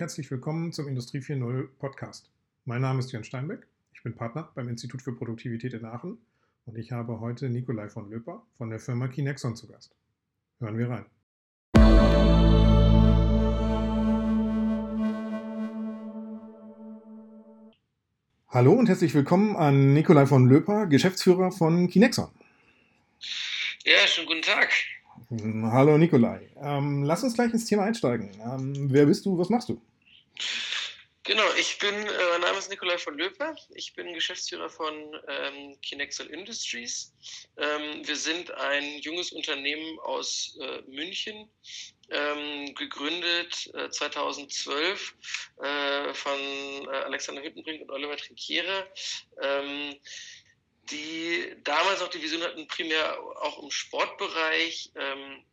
und herzlich willkommen zum Industrie 4.0 Podcast. Mein Name ist Jörn Steinbeck, ich bin Partner beim Institut für Produktivität in Aachen und ich habe heute Nikolai von Löper von der Firma Kinexon zu Gast. Hören wir rein. Hallo und herzlich willkommen an Nikolai von Löper, Geschäftsführer von Kinexon. Ja, schönen guten Tag. Hallo Nikolai. Ähm, lass uns gleich ins Thema einsteigen. Ähm, wer bist du? Was machst du? Genau, ich bin, äh, mein Name ist Nikolai von Löper. Ich bin Geschäftsführer von ähm, Kinexel Industries. Ähm, wir sind ein junges Unternehmen aus äh, München, ähm, gegründet äh, 2012 äh, von äh, Alexander Hüttenbrink und Oliver Trinkiere ähm, die damals auch die Vision hatten, primär auch im Sportbereich ähm, äh,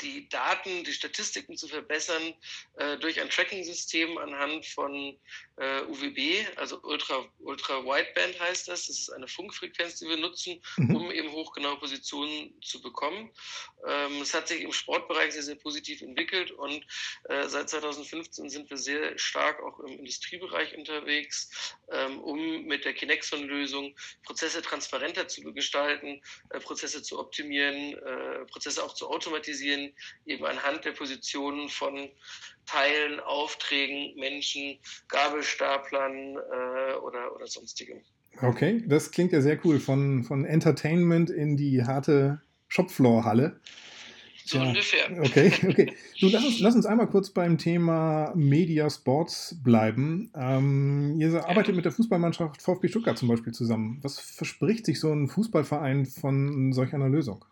die Daten, die Statistiken zu verbessern äh, durch ein Tracking-System anhand von äh, UWB, also Ultra, Ultra Wideband heißt das. Das ist eine Funkfrequenz, die wir nutzen, mhm. um eben hochgenaue Positionen zu bekommen. Ähm, es hat sich im Sportbereich sehr, sehr positiv entwickelt und äh, seit 2015 sind wir sehr stark auch im Industriebereich unterwegs, ähm, um mit der Kinexon-Lösung Prozesse transparenter zu gestalten, äh, Prozesse zu optimieren, äh, Prozesse auch zu automatisieren, eben anhand der Positionen von Teilen, Aufträgen, Menschen, Gabelstaplern äh, oder, oder sonstigem. Okay, das klingt ja sehr cool. Von, von Entertainment in die harte Shopfloor-Halle. So ja. ungefähr. Okay, okay. Du, lass uns, lass uns einmal kurz beim Thema Media Sports bleiben. Ähm, ihr ja. arbeitet mit der Fußballmannschaft VfB Stuttgart zum Beispiel zusammen. Was verspricht sich so ein Fußballverein von solch einer Lösung?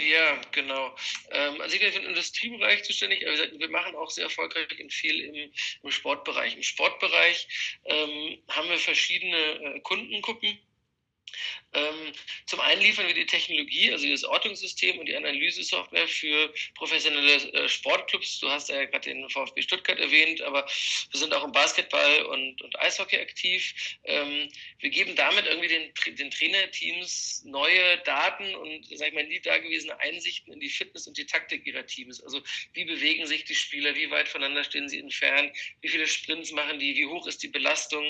Ja, genau. Ähm, also ich bin für den Industriebereich zuständig, aber wir machen auch sehr erfolgreich viel im, im Sportbereich. Im Sportbereich ähm, haben wir verschiedene äh, Kundengruppen zum einen liefern wir die Technologie, also das Ortungssystem und die Analysesoftware für professionelle äh, Sportclubs. Du hast ja gerade den VfB Stuttgart erwähnt, aber wir sind auch im Basketball und, und Eishockey aktiv. Ähm, wir geben damit irgendwie den, den Trainerteams neue Daten und, sag ich mal, nie dagewesene Einsichten in die Fitness und die Taktik ihrer Teams. Also wie bewegen sich die Spieler, wie weit voneinander stehen sie entfernt, wie viele Sprints machen die, wie hoch ist die Belastung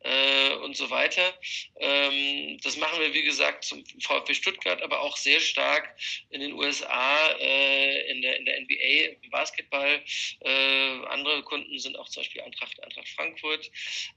äh, und so weiter. Ähm, das machen wir, wie gesagt, zum VfB Stuttgart, aber auch sehr stark in den USA, äh, in, der, in der NBA, im Basketball. Äh, andere Kunden sind auch zum Beispiel Eintracht, Eintracht Frankfurt.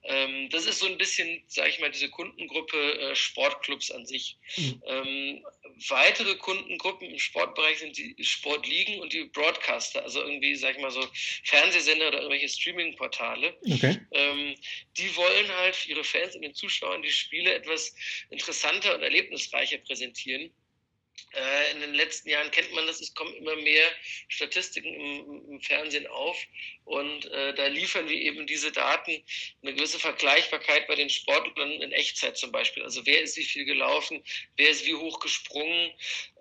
Ähm, das ist so ein bisschen, sage ich mal, diese Kundengruppe äh, Sportclubs an sich. Mhm. Ähm, weitere Kundengruppen im Sportbereich sind die Sportligen und die Broadcaster, also irgendwie, sag ich mal, so Fernsehsender oder irgendwelche Streaming-Portale. Okay. Ähm, die wollen halt für ihre Fans und den Zuschauern die Spiele etwas interessanter und erlebnisreicher präsentieren. Äh, in den letzten Jahren kennt man das, es kommen immer mehr Statistiken im Fernsehen auf und äh, da liefern wir eben diese Daten eine gewisse Vergleichbarkeit bei den Sportlern in Echtzeit zum Beispiel. Also wer ist wie viel gelaufen, wer ist wie hoch gesprungen,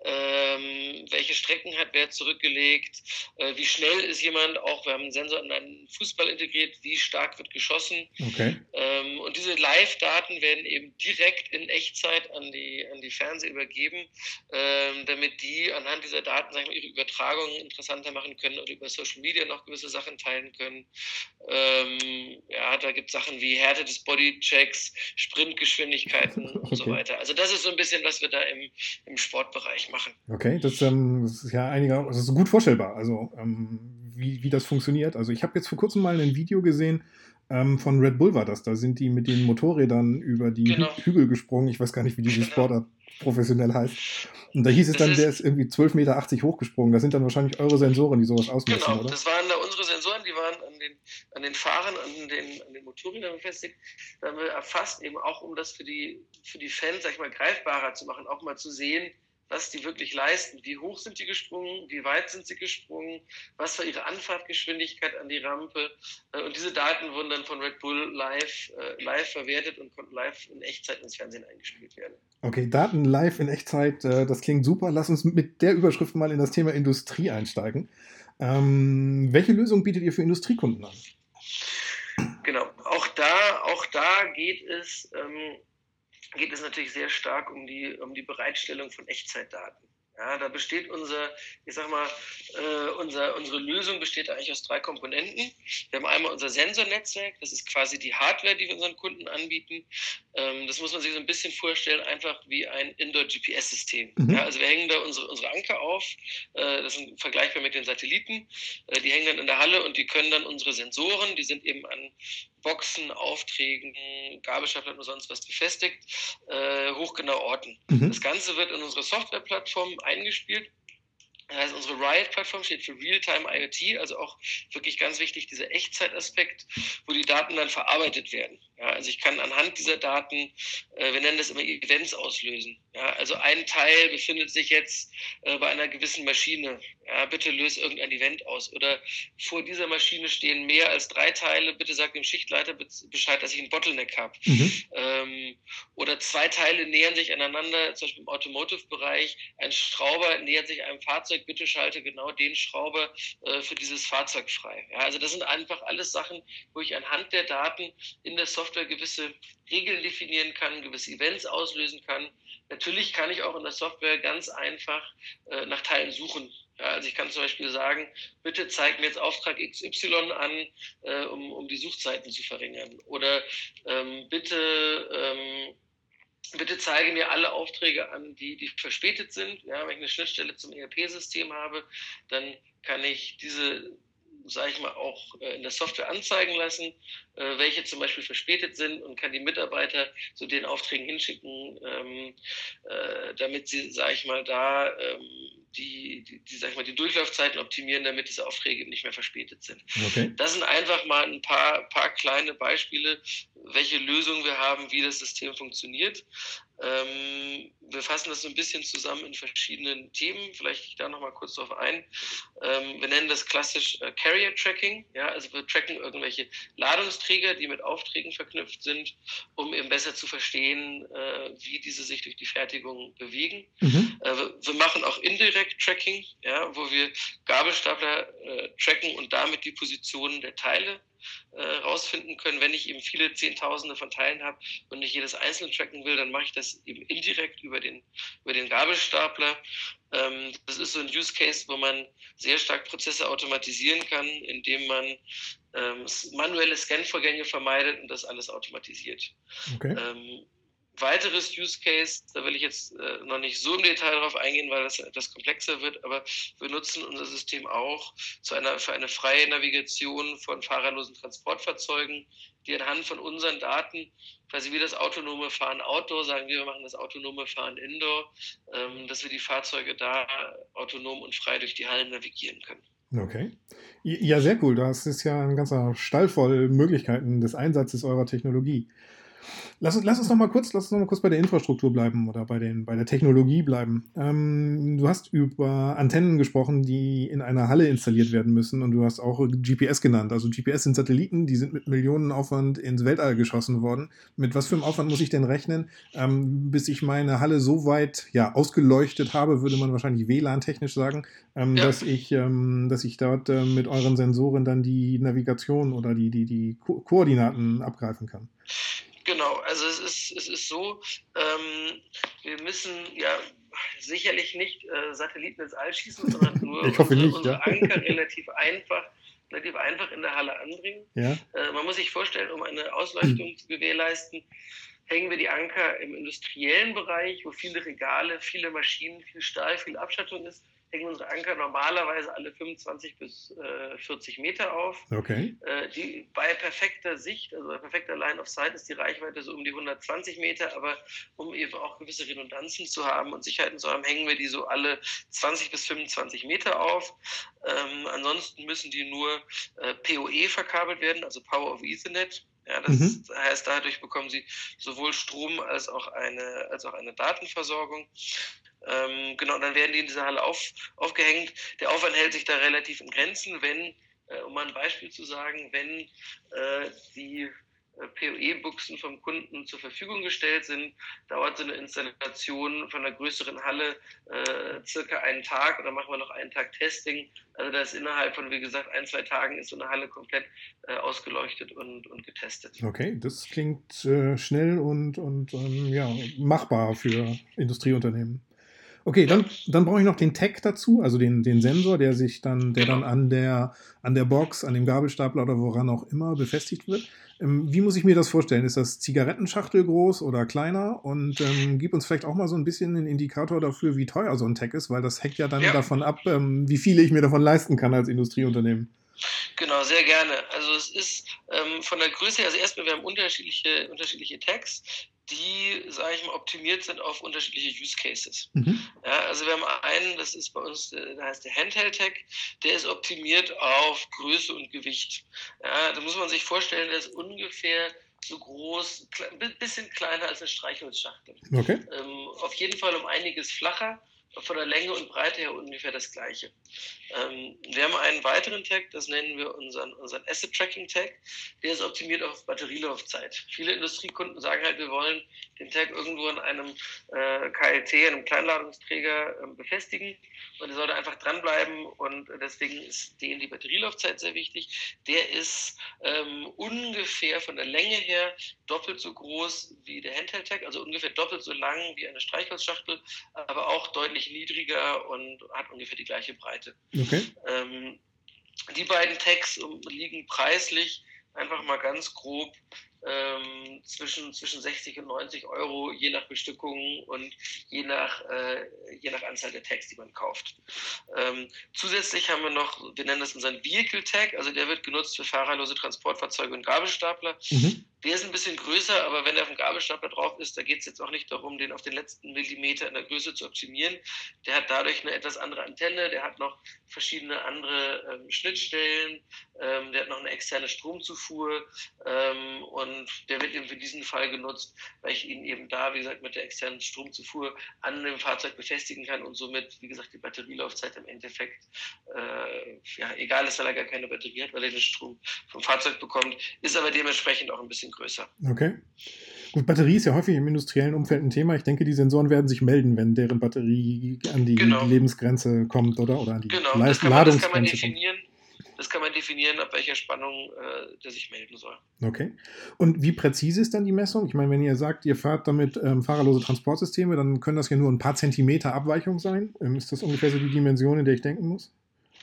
ähm, welche Strecken hat wer zurückgelegt, äh, wie schnell ist jemand, auch wir haben einen Sensor in einen Fußball integriert, wie stark wird geschossen. Okay. Ähm, und diese Live-Daten werden eben direkt in Echtzeit an die, an die Fernseher übergeben. Äh, ähm, damit die anhand dieser Daten sagen wir, ihre Übertragungen interessanter machen können oder über Social Media noch gewisse Sachen teilen können. Ähm, ja, da gibt es Sachen wie Härte des Bodychecks, Sprintgeschwindigkeiten okay. und so weiter. Also das ist so ein bisschen, was wir da im, im Sportbereich machen. Okay, das, ähm, das ist ja einiger, das ist gut vorstellbar, also ähm, wie, wie das funktioniert. Also ich habe jetzt vor kurzem mal ein Video gesehen, ähm, von Red Bull war das. Da sind die mit den Motorrädern über die genau. Hügel gesprungen. Ich weiß gar nicht, wie diese genau. Sportart professionell heißt. Und da hieß es dann, ist, der ist irgendwie 12,80 Meter hochgesprungen. Das sind dann wahrscheinlich eure Sensoren, die sowas ausmessen, genau, oder? das waren da unsere Sensoren, die waren an den, an den Fahrern, an den, an den Motorrädern befestigt. Da haben wir erfasst, eben auch um das für die, für die Fans, sag ich mal, greifbarer zu machen, auch mal zu sehen, was die wirklich leisten. Wie hoch sind die gesprungen? Wie weit sind sie gesprungen? Was war ihre Anfahrtgeschwindigkeit an die Rampe? Äh, und diese Daten wurden dann von Red Bull live, äh, live verwertet und konnten live in Echtzeit ins Fernsehen eingespielt werden. Okay, Daten live in Echtzeit, äh, das klingt super. Lass uns mit der Überschrift mal in das Thema Industrie einsteigen. Ähm, welche Lösung bietet ihr für Industriekunden an? Auch da, geht es ähm, geht es natürlich sehr stark um die, um die Bereitstellung von Echtzeitdaten. Ja, da besteht unser, ich sag mal, äh, unser, unsere Lösung besteht eigentlich aus drei Komponenten. Wir haben einmal unser Sensornetzwerk, das ist quasi die Hardware, die wir unseren Kunden anbieten. Ähm, das muss man sich so ein bisschen vorstellen, einfach wie ein Indoor-GPS-System. Mhm. Ja, also wir hängen da unsere, unsere Anker auf, äh, das ist vergleichbar mit den Satelliten. Äh, die hängen dann in der Halle und die können dann unsere Sensoren, die sind eben an Boxen, Aufträgen, Gabelstapeln und sonst was befestigt, äh, hochgenau orten. Mhm. Das Ganze wird in unsere Softwareplattform eingespielt das heißt, unsere Riot-Plattform steht für Real-Time IoT, also auch wirklich ganz wichtig dieser Echtzeitaspekt, wo die Daten dann verarbeitet werden. Ja, also ich kann anhand dieser Daten, äh, wir nennen das immer Events auslösen. Ja, also ein Teil befindet sich jetzt äh, bei einer gewissen Maschine. Ja, bitte löse irgendein Event aus. Oder vor dieser Maschine stehen mehr als drei Teile. Bitte sag dem Schichtleiter Bescheid, dass ich einen Bottleneck habe. Mhm. Ähm, oder zwei Teile nähern sich aneinander, zum Beispiel im Automotive-Bereich. Ein Schrauber nähert sich einem Fahrzeug. Bitte schalte genau den Schrauber äh, für dieses Fahrzeug frei. Ja, also das sind einfach alles Sachen, wo ich anhand der Daten in der Software gewisse Regeln definieren kann, gewisse Events auslösen kann. Natürlich kann ich auch in der Software ganz einfach äh, nach Teilen suchen. Ja, also ich kann zum Beispiel sagen, bitte zeig mir jetzt Auftrag XY an, äh, um, um die Suchzeiten zu verringern. Oder ähm, bitte, ähm, bitte zeige mir alle Aufträge an, die, die verspätet sind. Ja, wenn ich eine Schnittstelle zum ERP-System habe, dann kann ich diese sage ich mal, auch äh, in der Software anzeigen lassen, äh, welche zum Beispiel verspätet sind und kann die Mitarbeiter zu den Aufträgen hinschicken, ähm, äh, damit sie, sage ich mal, da ähm, die, die, die, sag ich mal, die Durchlaufzeiten optimieren, damit diese Aufträge nicht mehr verspätet sind. Okay. Das sind einfach mal ein paar, paar kleine Beispiele, welche Lösungen wir haben, wie das System funktioniert. Ähm, wir fassen das so ein bisschen zusammen in verschiedenen Themen. Vielleicht gehe ich da nochmal kurz drauf ein. Ähm, wir nennen das klassisch äh, Carrier Tracking. Ja, also wir tracken irgendwelche Ladungsträger, die mit Aufträgen verknüpft sind, um eben besser zu verstehen, äh, wie diese sich durch die Fertigung bewegen. Mhm. Äh, wir, wir, machen auch Indirect Tracking, ja, wo wir Gabelstapler äh, tracken und damit die Positionen der Teile äh, rausfinden können. Wenn ich eben viele Zehntausende von Teilen habe und nicht jedes einzelne tracken will, dann mache ich das eben indirekt über den, über den Gabelstapler. Ähm, das ist so ein Use Case, wo man sehr stark Prozesse automatisieren kann, indem man ähm, manuelle Scan-Vorgänge vermeidet und das alles automatisiert. Okay. Ähm, weiteres Use Case, da will ich jetzt äh, noch nicht so im Detail darauf eingehen, weil das etwas komplexer wird, aber wir nutzen unser System auch zu einer, für eine freie Navigation von fahrerlosen Transportfahrzeugen, die anhand von unseren Daten, quasi wie das autonome Fahren Outdoor, sagen wir, wir machen das autonome Fahren Indoor, ähm, dass wir die Fahrzeuge da autonom und frei durch die Hallen navigieren können. Okay. Ja, sehr cool. Das ist ja ein ganzer Stall voll Möglichkeiten des Einsatzes eurer Technologie. Lass, uns, lass uns noch mal kurz, lass uns noch mal kurz bei der Infrastruktur bleiben oder bei, den, bei der Technologie bleiben. Ähm, du hast über Antennen gesprochen, die in einer Halle installiert werden müssen und du hast auch GPS genannt. Also GPS sind Satelliten, die sind mit Millionen Aufwand ins Weltall geschossen worden. Mit was für einem Aufwand muss ich denn rechnen, ähm, bis ich meine Halle so weit ja, ausgeleuchtet habe, würde man wahrscheinlich WLAN-technisch sagen, ähm, ja. dass, ich, ähm, dass ich dort äh, mit euren Sensoren dann die Navigation oder die, die, die Ko Koordinaten abgreifen kann. Genau, also es ist, es ist so, ähm, wir müssen ja sicherlich nicht äh, Satelliten ins All schießen, sondern nur ich hoffe unsere, nicht, unsere ja. Anker relativ einfach relativ einfach in der Halle anbringen. Ja. Äh, man muss sich vorstellen, um eine Ausleuchtung mhm. zu gewährleisten, hängen wir die Anker im industriellen Bereich, wo viele Regale, viele Maschinen, viel Stahl, viel Abschattung ist, hängen unsere Anker normalerweise alle 25 bis äh, 40 Meter auf. Okay. Äh, die, bei perfekter Sicht, also bei perfekter Line of Sight, ist die Reichweite so um die 120 Meter, aber um eben auch gewisse Redundanzen zu haben und Sicherheiten zu haben, hängen wir die so alle 20 bis 25 Meter auf. Ähm, ansonsten müssen die nur äh, PoE verkabelt werden, also Power of Ethernet. Ja, das mhm. heißt, dadurch bekommen sie sowohl Strom als auch eine, als auch eine Datenversorgung. Ähm, genau, dann werden die in dieser Halle auf, aufgehängt. Der Aufwand hält sich da relativ in Grenzen, wenn, äh, um mal ein Beispiel zu sagen, wenn äh, die äh, PoE-Buchsen vom Kunden zur Verfügung gestellt sind, dauert so eine Installation von einer größeren Halle äh, circa einen Tag oder machen wir noch einen Tag Testing. Also das innerhalb von, wie gesagt, ein, zwei Tagen ist so eine Halle komplett äh, ausgeleuchtet und, und getestet. Okay, das klingt äh, schnell und, und ähm, ja, machbar für Industrieunternehmen. Okay, dann, dann brauche ich noch den Tag dazu, also den, den Sensor, der sich dann, der genau. dann an der, an der Box, an dem Gabelstapler oder woran auch immer befestigt wird. Ähm, wie muss ich mir das vorstellen? Ist das Zigarettenschachtel groß oder kleiner? Und ähm, gib uns vielleicht auch mal so ein bisschen einen Indikator dafür, wie teuer so ein Tag ist, weil das hängt ja dann ja. davon ab, ähm, wie viele ich mir davon leisten kann als Industrieunternehmen. Genau, sehr gerne. Also es ist ähm, von der Größe, also erstmal, wir haben unterschiedliche, unterschiedliche Tags die, sage ich mal, optimiert sind auf unterschiedliche Use Cases. Mhm. Ja, also wir haben einen, das ist bei uns, äh, der heißt der Handheld Tag, der ist optimiert auf Größe und Gewicht. Ja, da muss man sich vorstellen, der ist ungefähr so groß, ein bisschen kleiner als eine Streichholzschachtel. Okay. Ähm, auf jeden Fall um einiges flacher von der Länge und Breite her ungefähr das gleiche. Ähm, wir haben einen weiteren Tag, das nennen wir unseren, unseren Asset Tracking Tag. Der ist optimiert auf Batterielaufzeit. Viele Industriekunden sagen halt, wir wollen den Tag irgendwo in einem äh, KLT, einem Kleinladungsträger äh, befestigen und er sollte einfach dranbleiben und deswegen ist denen die Batterielaufzeit sehr wichtig. Der ist ähm, ungefähr von der Länge her doppelt so groß wie der Handheld Tag, also ungefähr doppelt so lang wie eine Streichholzschachtel, aber auch deutlich niedriger und hat ungefähr die gleiche Breite. Okay. Ähm, die beiden Tags liegen preislich einfach mal ganz grob ähm, zwischen, zwischen 60 und 90 Euro, je nach Bestückung und je nach, äh, je nach Anzahl der Tags, die man kauft. Ähm, zusätzlich haben wir noch, wir nennen das unseren Vehicle Tag, also der wird genutzt für fahrerlose Transportfahrzeuge und Gabelstapler. Mhm. Der ist ein bisschen größer, aber wenn er auf dem Gabelstapler drauf ist, da geht es jetzt auch nicht darum, den auf den letzten Millimeter in der Größe zu optimieren. Der hat dadurch eine etwas andere Antenne, der hat noch verschiedene andere ähm, Schnittstellen, ähm, der hat noch eine externe Stromzufuhr ähm, und der wird eben für diesen Fall genutzt, weil ich ihn eben da, wie gesagt, mit der externen Stromzufuhr an dem Fahrzeug befestigen kann und somit, wie gesagt, die Batterielaufzeit im Endeffekt, äh, ja, egal ist, weil er gar keine Batterie hat, weil er den Strom vom Fahrzeug bekommt, ist aber dementsprechend auch ein bisschen bisschen größer. Okay. Gut, Batterie ist ja häufig im industriellen Umfeld ein Thema. Ich denke, die Sensoren werden sich melden, wenn deren Batterie an die genau. Lebensgrenze kommt, oder? Oder an die genau, Leist das kann man, das kann man definieren. Das kann man definieren, ab welcher Spannung äh, der sich melden soll. Okay. Und wie präzise ist dann die Messung? Ich meine, wenn ihr sagt, ihr fahrt damit ähm, fahrerlose Transportsysteme, dann können das ja nur ein paar Zentimeter Abweichung sein. Ähm, ist das ungefähr so die Dimension, in der ich denken muss?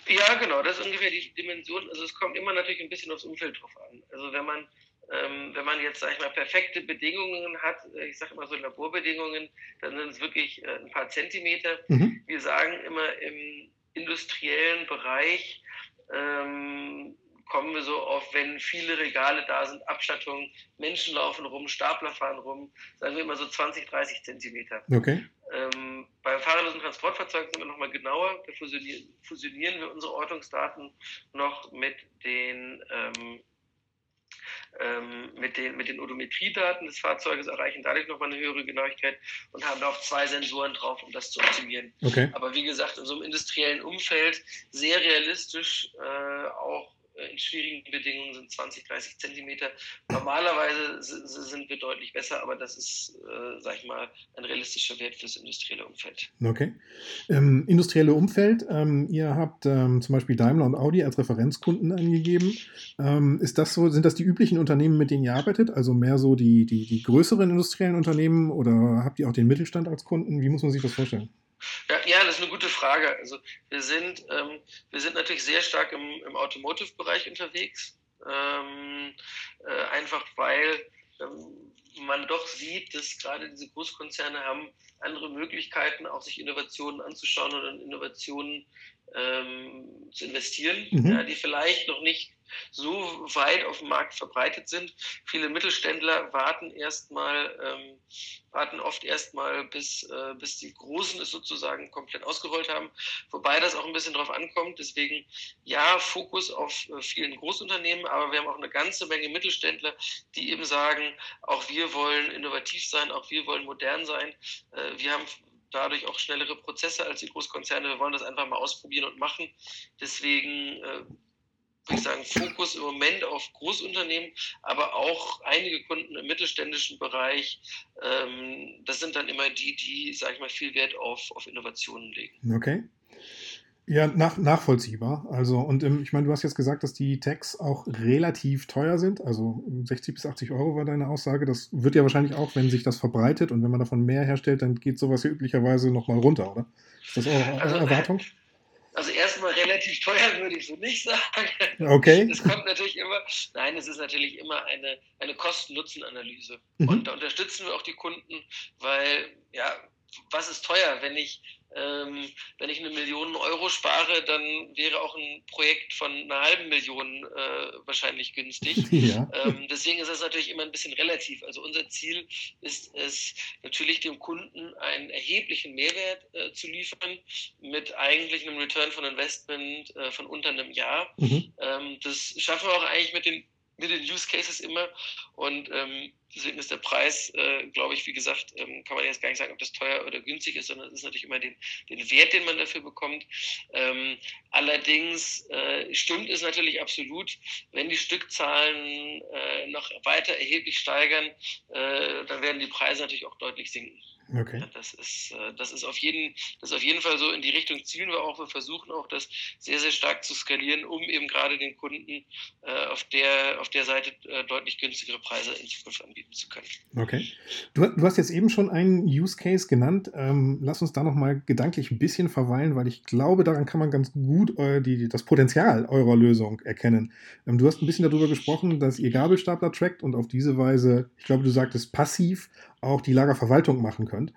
Ja, genau, das ist ungefähr die Dimension. Also es kommt immer natürlich ein bisschen aufs Umfeld drauf an. Also wenn man ähm, wenn man jetzt, sag ich mal, perfekte Bedingungen hat, äh, ich sage immer so Laborbedingungen, dann sind es wirklich äh, ein paar Zentimeter. Mhm. Wir sagen immer im industriellen Bereich, ähm, kommen wir so auf, wenn viele Regale da sind, Abstattungen, Menschen laufen rum, Stapler fahren rum, sagen wir immer so 20, 30 Zentimeter. Okay. Ähm, beim fahrerlosen Transportfahrzeug sind wir nochmal genauer. Da fusionieren, fusionieren, wir unsere Ortungsdaten noch mit den ähm, ähm, mit, den, mit den Odometriedaten des Fahrzeuges erreichen dadurch nochmal eine höhere Genauigkeit und haben da auch zwei Sensoren drauf, um das zu optimieren. Okay. Aber wie gesagt, in so einem industriellen Umfeld sehr realistisch äh, auch in schwierigen Bedingungen sind 20, 30 Zentimeter. Normalerweise sind wir deutlich besser, aber das ist, äh, sag ich mal, ein realistischer Wert fürs industrielle Umfeld. Okay. Ähm, industrielle Umfeld, ähm, ihr habt ähm, zum Beispiel Daimler und Audi als Referenzkunden angegeben. Ähm, ist das so, sind das die üblichen Unternehmen, mit denen ihr arbeitet? Also mehr so die, die, die größeren industriellen Unternehmen oder habt ihr auch den Mittelstand als Kunden? Wie muss man sich das vorstellen? Ja, ja, das ist eine gute Frage. Also wir sind, ähm, wir sind natürlich sehr stark im, im Automotive-Bereich unterwegs, ähm, äh, einfach weil ähm, man doch sieht, dass gerade diese Großkonzerne haben andere Möglichkeiten, auch sich Innovationen anzuschauen in Innovationen ähm, zu investieren, mhm. ja, die vielleicht noch nicht so weit auf dem Markt verbreitet sind. Viele Mittelständler warten erstmal, ähm, warten oft erstmal, bis, äh, bis die Großen es sozusagen komplett ausgerollt haben, wobei das auch ein bisschen drauf ankommt. Deswegen ja, Fokus auf äh, vielen Großunternehmen, aber wir haben auch eine ganze Menge Mittelständler, die eben sagen, auch wir wollen innovativ sein, auch wir wollen modern sein. Äh, wir haben dadurch auch schnellere Prozesse als die Großkonzerne. Wir wollen das einfach mal ausprobieren und machen. Deswegen äh, würde ich sagen, Fokus im Moment auf Großunternehmen, aber auch einige Kunden im mittelständischen Bereich. Ähm, das sind dann immer die, die, sage ich mal, viel Wert auf, auf Innovationen legen. Okay. Ja, nach, nachvollziehbar. Also, und ähm, ich meine, du hast jetzt gesagt, dass die Tags auch relativ teuer sind. Also 60 bis 80 Euro war deine Aussage. Das wird ja wahrscheinlich auch, wenn sich das verbreitet und wenn man davon mehr herstellt, dann geht sowas ja üblicherweise nochmal runter, oder? Ist das eure, also, Erwartung? Also erstmal relativ teuer würde ich so nicht sagen. Okay. Es kommt natürlich immer, nein, es ist natürlich immer eine, eine Kosten-Nutzen-Analyse. Mhm. Und da unterstützen wir auch die Kunden, weil, ja, was ist teuer? Wenn ich ähm, wenn ich eine Million Euro spare, dann wäre auch ein Projekt von einer halben Million äh, wahrscheinlich günstig. Ja. Ähm, deswegen ist das natürlich immer ein bisschen relativ. Also unser Ziel ist es natürlich dem Kunden einen erheblichen Mehrwert äh, zu liefern mit eigentlich einem Return von Investment äh, von unter einem Jahr. Mhm. Ähm, das schaffen wir auch eigentlich mit den mit den Use Cases immer und ähm, Deswegen ist der Preis, äh, glaube ich, wie gesagt, ähm, kann man jetzt gar nicht sagen, ob das teuer oder günstig ist, sondern es ist natürlich immer den, den Wert, den man dafür bekommt. Ähm, allerdings äh, stimmt es natürlich absolut, wenn die Stückzahlen äh, noch weiter erheblich steigern, äh, dann werden die Preise natürlich auch deutlich sinken. Okay. Das ist, äh, das, ist auf jeden, das ist auf jeden Fall so. In die Richtung zielen wir auch. Wir versuchen auch, das sehr, sehr stark zu skalieren, um eben gerade den Kunden äh, auf, der, auf der Seite äh, deutlich günstigere Preise in Zukunft anbieten zu können. Okay. Du, du hast jetzt eben schon einen Use Case genannt. Ähm, lass uns da nochmal gedanklich ein bisschen verweilen, weil ich glaube, daran kann man ganz gut die, das Potenzial eurer Lösung erkennen. Ähm, du hast ein bisschen darüber gesprochen, dass ihr Gabelstapler trackt und auf diese Weise, ich glaube, du sagtest passiv, auch die Lagerverwaltung machen könnt.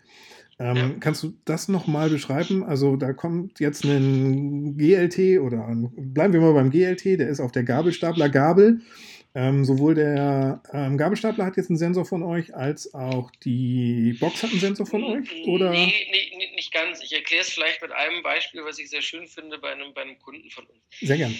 Ähm, ja. Kannst du das nochmal beschreiben? Also da kommt jetzt ein GLT oder ein, bleiben wir mal beim GLT, der ist auf der Gabelstapler Gabel. Ähm, sowohl der ähm, Gabelstapler hat jetzt einen Sensor von euch, als auch die Box hat einen Sensor von euch? Oder? Nee, nee, nicht ganz. Ich erkläre es vielleicht mit einem Beispiel, was ich sehr schön finde bei einem, bei einem Kunden von uns. Sehr gern.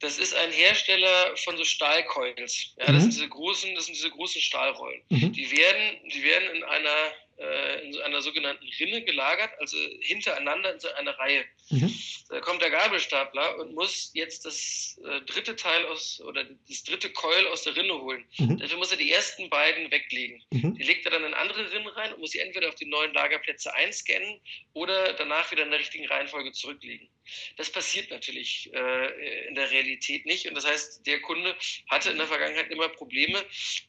Das ist ein Hersteller von so Stahlcoils. Ja, das, mhm. sind diese großen, das sind diese großen Stahlrollen. Mhm. Die, werden, die werden in einer äh, in einer sogenannten Rinne gelagert, also hintereinander in so einer Reihe. Mhm. Da kommt der Gabelstapler und muss jetzt das äh, dritte Teil aus oder das dritte Coil aus der Rinne holen. Mhm. Dafür muss er die ersten beiden weglegen. Mhm. Die legt er dann in andere Rinnen rein und muss sie entweder auf die neuen Lagerplätze einscannen oder danach wieder in der richtigen Reihenfolge zurücklegen. Das passiert natürlich äh, in der Realität nicht. Und das heißt, der Kunde hatte in der Vergangenheit immer Probleme,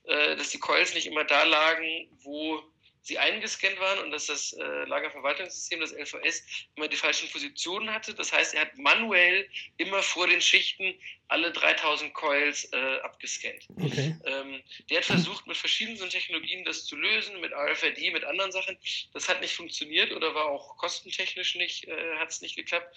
äh, dass die Coils nicht immer da lagen, wo sie eingescannt waren und dass das äh, Lagerverwaltungssystem, das LVS, immer die falschen Positionen hatte. Das heißt, er hat manuell immer vor den Schichten alle 3000 Coils äh, abgescannt. Okay. Ähm, der hat versucht, mit verschiedenen Technologien das zu lösen, mit RFID, mit anderen Sachen. Das hat nicht funktioniert oder war auch kostentechnisch nicht, äh, hat es nicht geklappt.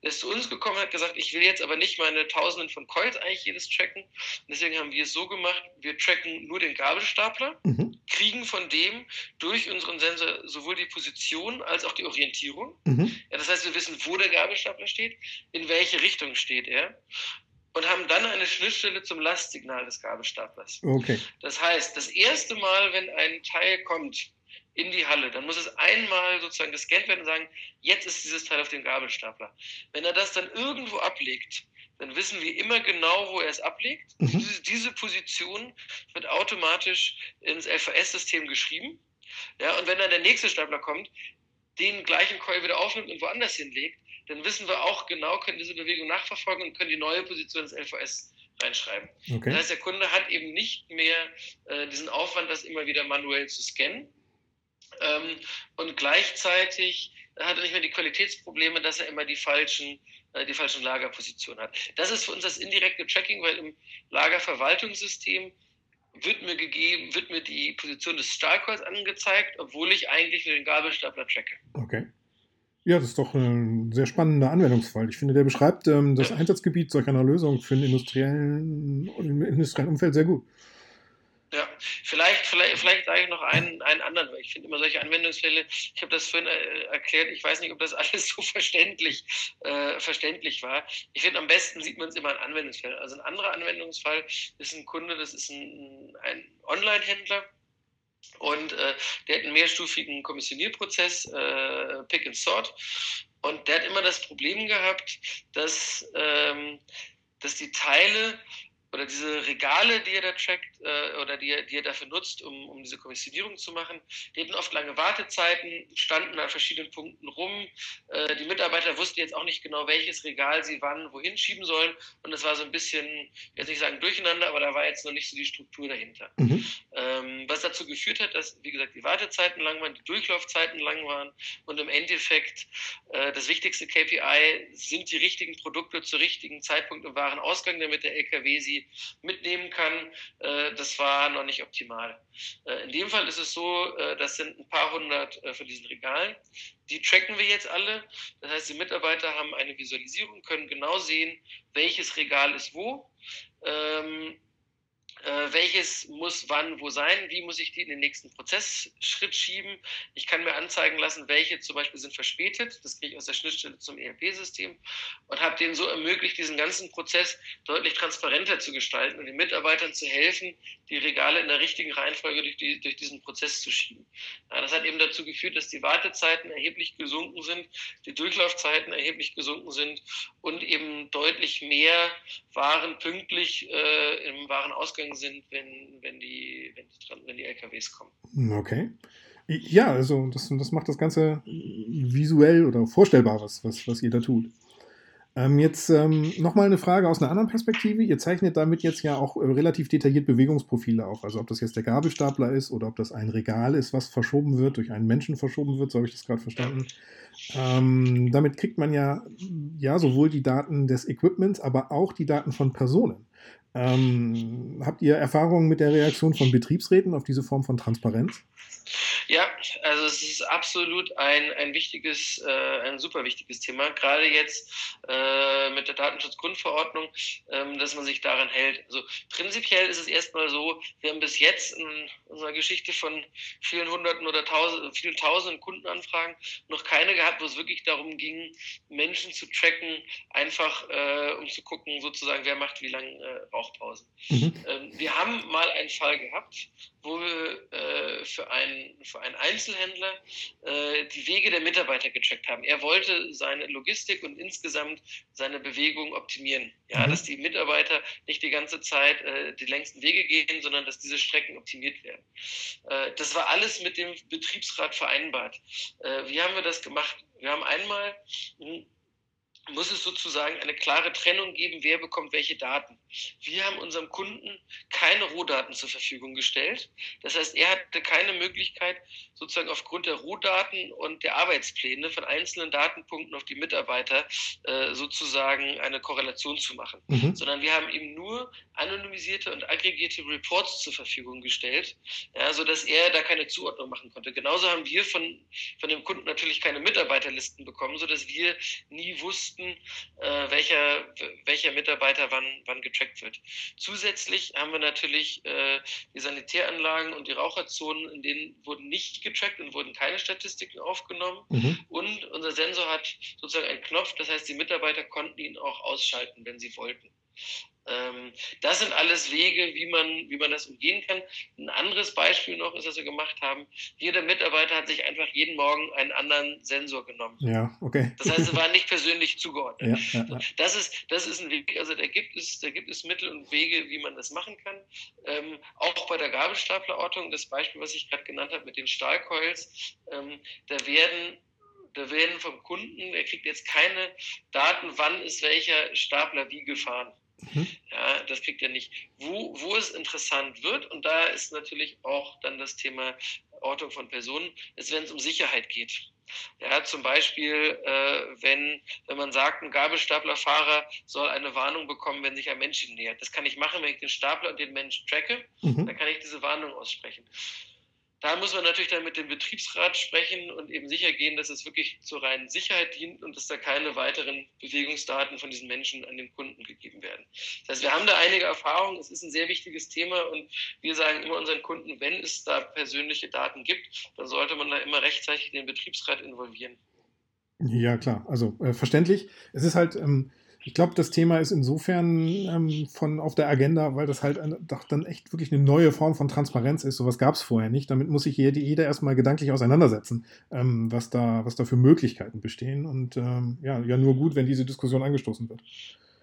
Er ist zu uns gekommen, hat gesagt, ich will jetzt aber nicht meine Tausenden von Coils eigentlich jedes tracken. Und deswegen haben wir es so gemacht, wir tracken nur den Gabelstapler, mhm. kriegen von dem durch unseren Sensor sowohl die Position als auch die Orientierung. Mhm. Ja, das heißt, wir wissen, wo der Gabelstapler steht, in welche Richtung steht er und haben dann eine Schnittstelle zum Lastsignal des Gabelstaplers. Okay. Das heißt, das erste Mal, wenn ein Teil kommt in die Halle, dann muss es einmal sozusagen gescannt werden und sagen, jetzt ist dieses Teil auf dem Gabelstapler. Wenn er das dann irgendwo ablegt, dann wissen wir immer genau, wo er es ablegt. Mhm. Diese, diese, Position wird automatisch ins LVS-System geschrieben. Ja, und wenn dann der nächste Stapler kommt, den gleichen Coil wieder aufnimmt und woanders hinlegt, dann wissen wir auch genau, können diese Bewegung nachverfolgen und können die neue Position des LVS reinschreiben. Okay. Das heißt, der Kunde hat eben nicht mehr äh, diesen Aufwand, das immer wieder manuell zu scannen. Ähm, und gleichzeitig hat er nicht mehr die Qualitätsprobleme, dass er immer die falschen, äh, die falschen Lagerpositionen hat. Das ist für uns das indirekte Tracking, weil im Lagerverwaltungssystem wird mir gegeben, wird mir die Position des Stahlcoils angezeigt, obwohl ich eigentlich nur den Gabelstapler tracke. Okay. Ja, das ist doch ein sehr spannender Anwendungsfall. Ich finde, der beschreibt ähm, das Einsatzgebiet solch einer Lösung für ein industriellen, im industriellen Umfeld sehr gut. Ja, vielleicht, vielleicht, vielleicht sage ich noch einen, einen anderen, weil ich finde immer solche Anwendungsfälle, ich habe das vorhin äh, erklärt, ich weiß nicht, ob das alles so verständlich, äh, verständlich war. Ich finde, am besten sieht man es immer in Anwendungsfällen. Also ein anderer Anwendungsfall ist ein Kunde, das ist ein, ein Online-Händler, und äh, der hat einen mehrstufigen Kommissionierprozess, äh, Pick and Sort. Und der hat immer das Problem gehabt, dass, ähm, dass die Teile oder diese Regale, die er da trackt äh, oder die, die er dafür nutzt, um, um diese Kommissionierung zu machen, die hatten oft lange Wartezeiten, standen an verschiedenen Punkten rum. Äh, die Mitarbeiter wussten jetzt auch nicht genau, welches Regal sie wann wohin schieben sollen. Und das war so ein bisschen, ich will nicht sagen durcheinander, aber da war jetzt noch nicht so die Struktur dahinter. Mhm. Ähm, was dazu geführt hat, dass, wie gesagt, die Wartezeiten lang waren, die Durchlaufzeiten lang waren und im Endeffekt äh, das wichtigste KPI sind die richtigen Produkte zur richtigen Zeitpunkt im Warenausgang, damit der LKW sie mitnehmen kann. Äh, das war noch nicht optimal. Äh, in dem Fall ist es so, äh, das sind ein paar hundert äh, von diesen Regalen. Die tracken wir jetzt alle. Das heißt, die Mitarbeiter haben eine Visualisierung, können genau sehen, welches Regal ist wo. Ähm, äh, welches muss wann wo sein, wie muss ich die in den nächsten Prozessschritt schieben. Ich kann mir anzeigen lassen, welche zum Beispiel sind verspätet, das kriege ich aus der Schnittstelle zum ERP-System und habe denen so ermöglicht, diesen ganzen Prozess deutlich transparenter zu gestalten und den Mitarbeitern zu helfen, die Regale in der richtigen Reihenfolge durch, die, durch diesen Prozess zu schieben. Ja, das hat eben dazu geführt, dass die Wartezeiten erheblich gesunken sind, die Durchlaufzeiten erheblich gesunken sind und eben deutlich mehr Waren pünktlich äh, im Warenausgang sind, wenn, wenn, die, wenn, die, wenn die LKWs kommen. Okay. Ja, also das, das macht das Ganze visuell oder vorstellbar, was, was, was ihr da tut. Ähm, jetzt ähm, nochmal eine Frage aus einer anderen Perspektive. Ihr zeichnet damit jetzt ja auch äh, relativ detailliert Bewegungsprofile auf. Also ob das jetzt der Gabelstapler ist oder ob das ein Regal ist, was verschoben wird, durch einen Menschen verschoben wird, so habe ich das gerade verstanden. Ähm, damit kriegt man ja, ja sowohl die Daten des Equipments, aber auch die Daten von Personen. Ähm, habt ihr Erfahrungen mit der Reaktion von Betriebsräten auf diese Form von Transparenz? Ja, also es ist absolut ein, ein wichtiges, äh, ein super wichtiges Thema, gerade jetzt äh, mit der Datenschutzgrundverordnung, ähm, dass man sich daran hält. Also prinzipiell ist es erstmal so, wir haben bis jetzt in unserer Geschichte von vielen Hunderten oder tausend, vielen tausenden Kundenanfragen noch keine gehabt, wo es wirklich darum ging, Menschen zu tracken, einfach äh, um zu gucken, sozusagen, wer macht wie lange äh, Rauchpausen. Mhm. Ähm, wir haben mal einen Fall gehabt, wo wir äh, für, einen, für einen Einzelhändler äh, die Wege der Mitarbeiter gecheckt haben. Er wollte seine Logistik und insgesamt seine Bewegung optimieren. Ja, mhm. dass die Mitarbeiter nicht die ganze Zeit äh, die längsten Wege gehen, sondern dass diese Strecken optimiert werden. Äh, das war alles mit dem Betriebsrat vereinbart. Äh, wie haben wir das gemacht? Wir haben einmal hm, muss es sozusagen eine klare Trennung geben, wer bekommt welche Daten. Wir haben unserem Kunden keine Rohdaten zur Verfügung gestellt. Das heißt, er hatte keine Möglichkeit, sozusagen aufgrund der Rohdaten und der Arbeitspläne von einzelnen Datenpunkten auf die Mitarbeiter äh, sozusagen eine Korrelation zu machen, mhm. sondern wir haben ihm nur anonymisierte und aggregierte Reports zur Verfügung gestellt, ja, sodass er da keine Zuordnung machen konnte. Genauso haben wir von, von dem Kunden natürlich keine Mitarbeiterlisten bekommen, sodass wir nie wussten, äh, welcher, welcher Mitarbeiter wann, wann getrackt wird. Zusätzlich haben wir natürlich äh, die Sanitäranlagen und die Raucherzonen, in denen wurden nicht getrackt und wurden keine Statistiken aufgenommen. Mhm. Und unser Sensor hat sozusagen einen Knopf, das heißt, die Mitarbeiter konnten ihn auch ausschalten, wenn sie wollten. Ähm, das sind alles Wege, wie man, wie man das umgehen kann. Ein anderes Beispiel noch ist, was wir gemacht haben. Jeder Mitarbeiter hat sich einfach jeden Morgen einen anderen Sensor genommen. Ja, okay. Das heißt, er war nicht persönlich zugeordnet. Ja, ja, ja. Das, ist, das ist ein Weg, also da gibt, es, da gibt es Mittel und Wege, wie man das machen kann. Ähm, auch bei der Gabelstaplerortung, das Beispiel, was ich gerade genannt habe mit den Stahlcoils, ähm, da werden da werden vom Kunden, er kriegt jetzt keine Daten, wann ist welcher Stapler wie gefahren. Mhm. Ja, das kriegt er nicht. Wo, wo es interessant wird, und da ist natürlich auch dann das Thema Ortung von Personen, ist, wenn es um Sicherheit geht. Ja, zum Beispiel, äh, wenn, wenn man sagt, ein Gabelstaplerfahrer soll eine Warnung bekommen, wenn sich ein Mensch ihm nähert. Das kann ich machen, wenn ich den Stapler und den Mensch tracke, mhm. dann kann ich diese Warnung aussprechen. Da muss man natürlich dann mit dem Betriebsrat sprechen und eben sicher gehen, dass es wirklich zur reinen Sicherheit dient und dass da keine weiteren Bewegungsdaten von diesen Menschen an den Kunden gegeben werden. Das heißt, wir haben da einige Erfahrungen. Es ist ein sehr wichtiges Thema und wir sagen immer unseren Kunden, wenn es da persönliche Daten gibt, dann sollte man da immer rechtzeitig den Betriebsrat involvieren. Ja, klar. Also äh, verständlich. Es ist halt. Ähm ich glaube, das Thema ist insofern ähm, von auf der Agenda, weil das halt eine, doch dann echt wirklich eine neue Form von Transparenz ist. Sowas gab es vorher nicht. Damit muss sich jeder, jeder erstmal gedanklich auseinandersetzen, ähm, was, da, was da für Möglichkeiten bestehen. Und ähm, ja, ja, nur gut, wenn diese Diskussion angestoßen wird.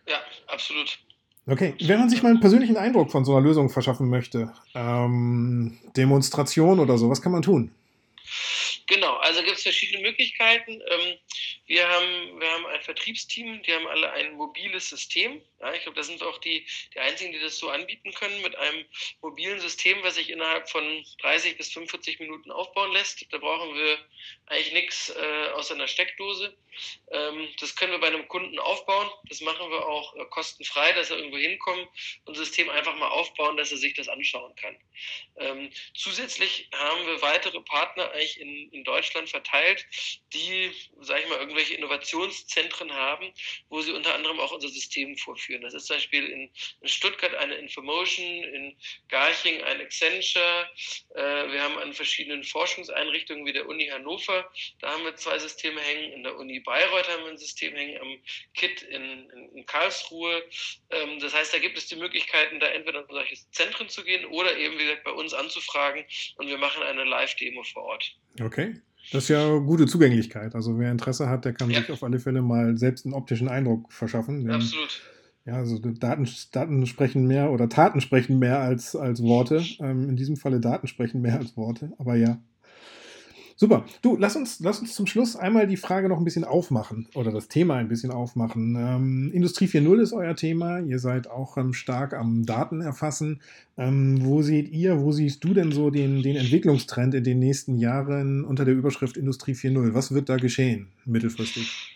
Ja, absolut. Okay, wenn man sich mal einen persönlichen Eindruck von so einer Lösung verschaffen möchte, ähm, Demonstration oder so, was kann man tun? Genau, also gibt es verschiedene Möglichkeiten. Ähm, wir, haben, wir haben ein Vertriebsteam, die haben alle ein mobiles System. Ja, ich glaube, das sind auch die, die einzigen, die das so anbieten können, mit einem mobilen System, was sich innerhalb von 30 bis 45 Minuten aufbauen lässt. Da brauchen wir eigentlich nichts äh, aus einer Steckdose. Ähm, das können wir bei einem Kunden aufbauen. Das machen wir auch äh, kostenfrei, dass er irgendwo hinkommt und System einfach mal aufbauen, dass er sich das anschauen kann. Ähm, zusätzlich haben wir weitere Partner eigentlich in, in Deutschland verteilt, die, sage ich mal, irgendwelche Innovationszentren haben, wo sie unter anderem auch unser System vorführen. Das ist zum Beispiel in, in Stuttgart eine Infomotion, in Garching ein Accenture. Äh, wir haben an verschiedenen Forschungseinrichtungen wie der Uni Hannover, da haben wir zwei Systeme hängen, in der Uni Bayreuth haben wir ein System hängen, am KIT in, in, in Karlsruhe. Ähm, das heißt, da gibt es die Möglichkeiten, da entweder in solche Zentren zu gehen oder eben, wie gesagt, bei uns anzufragen und wir machen eine Live-Demo vor Ort. Okay. Das ist ja gute Zugänglichkeit. Also wer Interesse hat, der kann ja. sich auf alle Fälle mal selbst einen optischen Eindruck verschaffen. Denn, Absolut. Ja, also Daten, Daten sprechen mehr oder Taten sprechen mehr als, als Worte. Ähm, in diesem Falle Daten sprechen mehr als Worte. Aber ja, Super. Du, lass uns, lass uns zum Schluss einmal die Frage noch ein bisschen aufmachen oder das Thema ein bisschen aufmachen. Ähm, Industrie 4.0 ist euer Thema. Ihr seid auch ähm, stark am Daten erfassen. Ähm, wo seht ihr, wo siehst du denn so den, den Entwicklungstrend in den nächsten Jahren unter der Überschrift Industrie 4.0? Was wird da geschehen mittelfristig?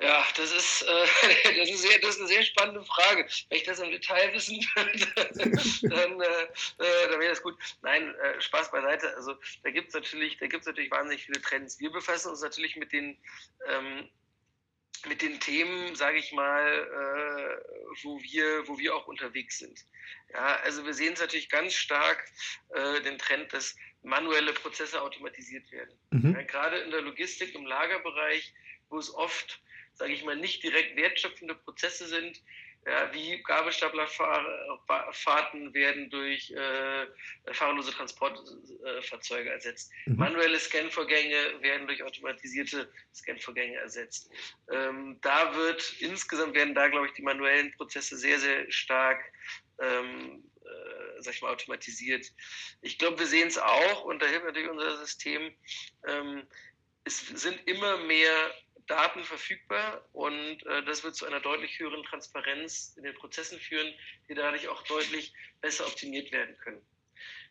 Ja, das ist, äh, das, ist sehr, das ist eine sehr spannende Frage. Wenn ich das im Detail wissen würde, dann, äh, äh, dann wäre das gut. Nein, äh, Spaß beiseite. Also da gibt es natürlich, da gibt's natürlich wahnsinnig viele Trends. Wir befassen uns natürlich mit den ähm, mit den Themen, sage ich mal, äh, wo, wir, wo wir auch unterwegs sind. Ja, also wir sehen es natürlich ganz stark, äh, den Trend, dass manuelle Prozesse automatisiert werden. Mhm. Ja, gerade in der Logistik, im Lagerbereich, wo es oft sage ich mal, nicht direkt wertschöpfende Prozesse sind, ja, wie Gabelstaplerfahrten werden durch äh, fahrerlose Transportfahrzeuge ersetzt. Mhm. Manuelle Scanvorgänge werden durch automatisierte Scanvorgänge ersetzt. Ähm, da wird insgesamt werden da, glaube ich, die manuellen Prozesse sehr, sehr stark ähm, äh, sag ich mal, automatisiert. Ich glaube, wir sehen es auch und da hilft natürlich unser System. Ähm, es sind immer mehr Daten verfügbar und äh, das wird zu einer deutlich höheren Transparenz in den Prozessen führen, die dadurch auch deutlich besser optimiert werden können.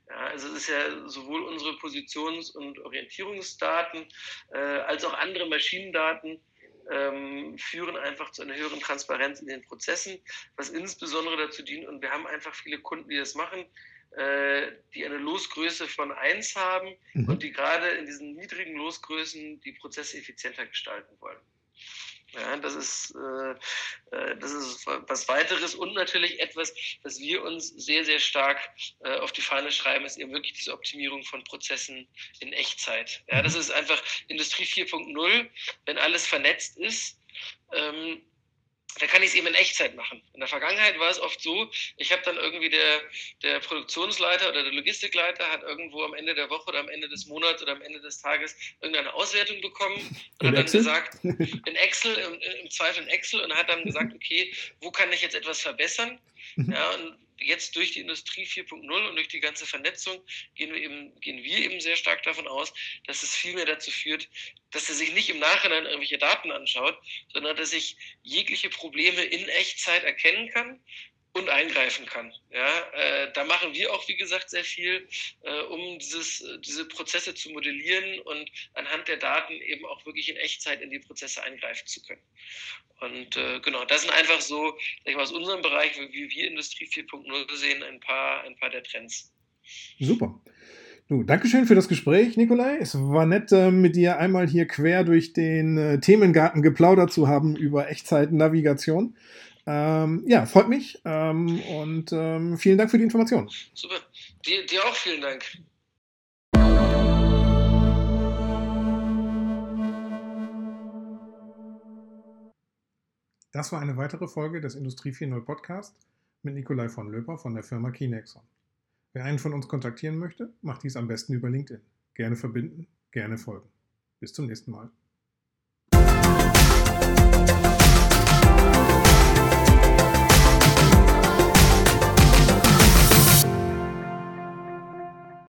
Ja, also es ist ja sowohl unsere Positions- und Orientierungsdaten äh, als auch andere Maschinendaten ähm, führen einfach zu einer höheren Transparenz in den Prozessen, was insbesondere dazu dient, und wir haben einfach viele Kunden, die das machen, die eine Losgröße von 1 haben mhm. und die gerade in diesen niedrigen Losgrößen die Prozesse effizienter gestalten wollen. Ja, das ist, äh, äh, das ist was weiteres und natürlich etwas, was wir uns sehr, sehr stark äh, auf die Fahne schreiben, ist eben wirklich diese Optimierung von Prozessen in Echtzeit. Ja, das mhm. ist einfach Industrie 4.0, wenn alles vernetzt ist. Ähm, da kann ich es eben in Echtzeit machen. In der Vergangenheit war es oft so, ich habe dann irgendwie der, der Produktionsleiter oder der Logistikleiter hat irgendwo am Ende der Woche oder am Ende des Monats oder am Ende des Tages irgendeine Auswertung bekommen und in hat Excel? dann gesagt, in Excel, im, im Zweifel in Excel und hat dann gesagt, okay, wo kann ich jetzt etwas verbessern? Mhm. Ja, und jetzt durch die Industrie 4.0 und durch die ganze Vernetzung gehen wir eben, gehen wir eben sehr stark davon aus, dass es viel mehr dazu führt, dass er sich nicht im Nachhinein irgendwelche Daten anschaut, sondern dass ich jegliche Probleme in Echtzeit erkennen kann und eingreifen kann. Ja, äh, da machen wir auch, wie gesagt, sehr viel, äh, um dieses, äh, diese Prozesse zu modellieren und anhand der Daten eben auch wirklich in Echtzeit in die Prozesse eingreifen zu können. Und äh, genau, das sind einfach so, sag ich mal, aus unserem Bereich, wie wir Industrie 4.0 sehen, ein paar, ein paar der Trends. Super. Du, Dankeschön für das Gespräch, Nikolai. Es war nett, äh, mit dir einmal hier quer durch den äh, Themengarten geplaudert zu haben über Echtzeitnavigation. Ähm, ja, freut mich ähm, und ähm, vielen Dank für die Information. Super. Dir, dir auch vielen Dank. Das war eine weitere Folge des Industrie 4.0 Podcast mit Nikolai von Löper von der Firma Kinexon. Wer einen von uns kontaktieren möchte, macht dies am besten über LinkedIn. Gerne verbinden, gerne folgen. Bis zum nächsten Mal.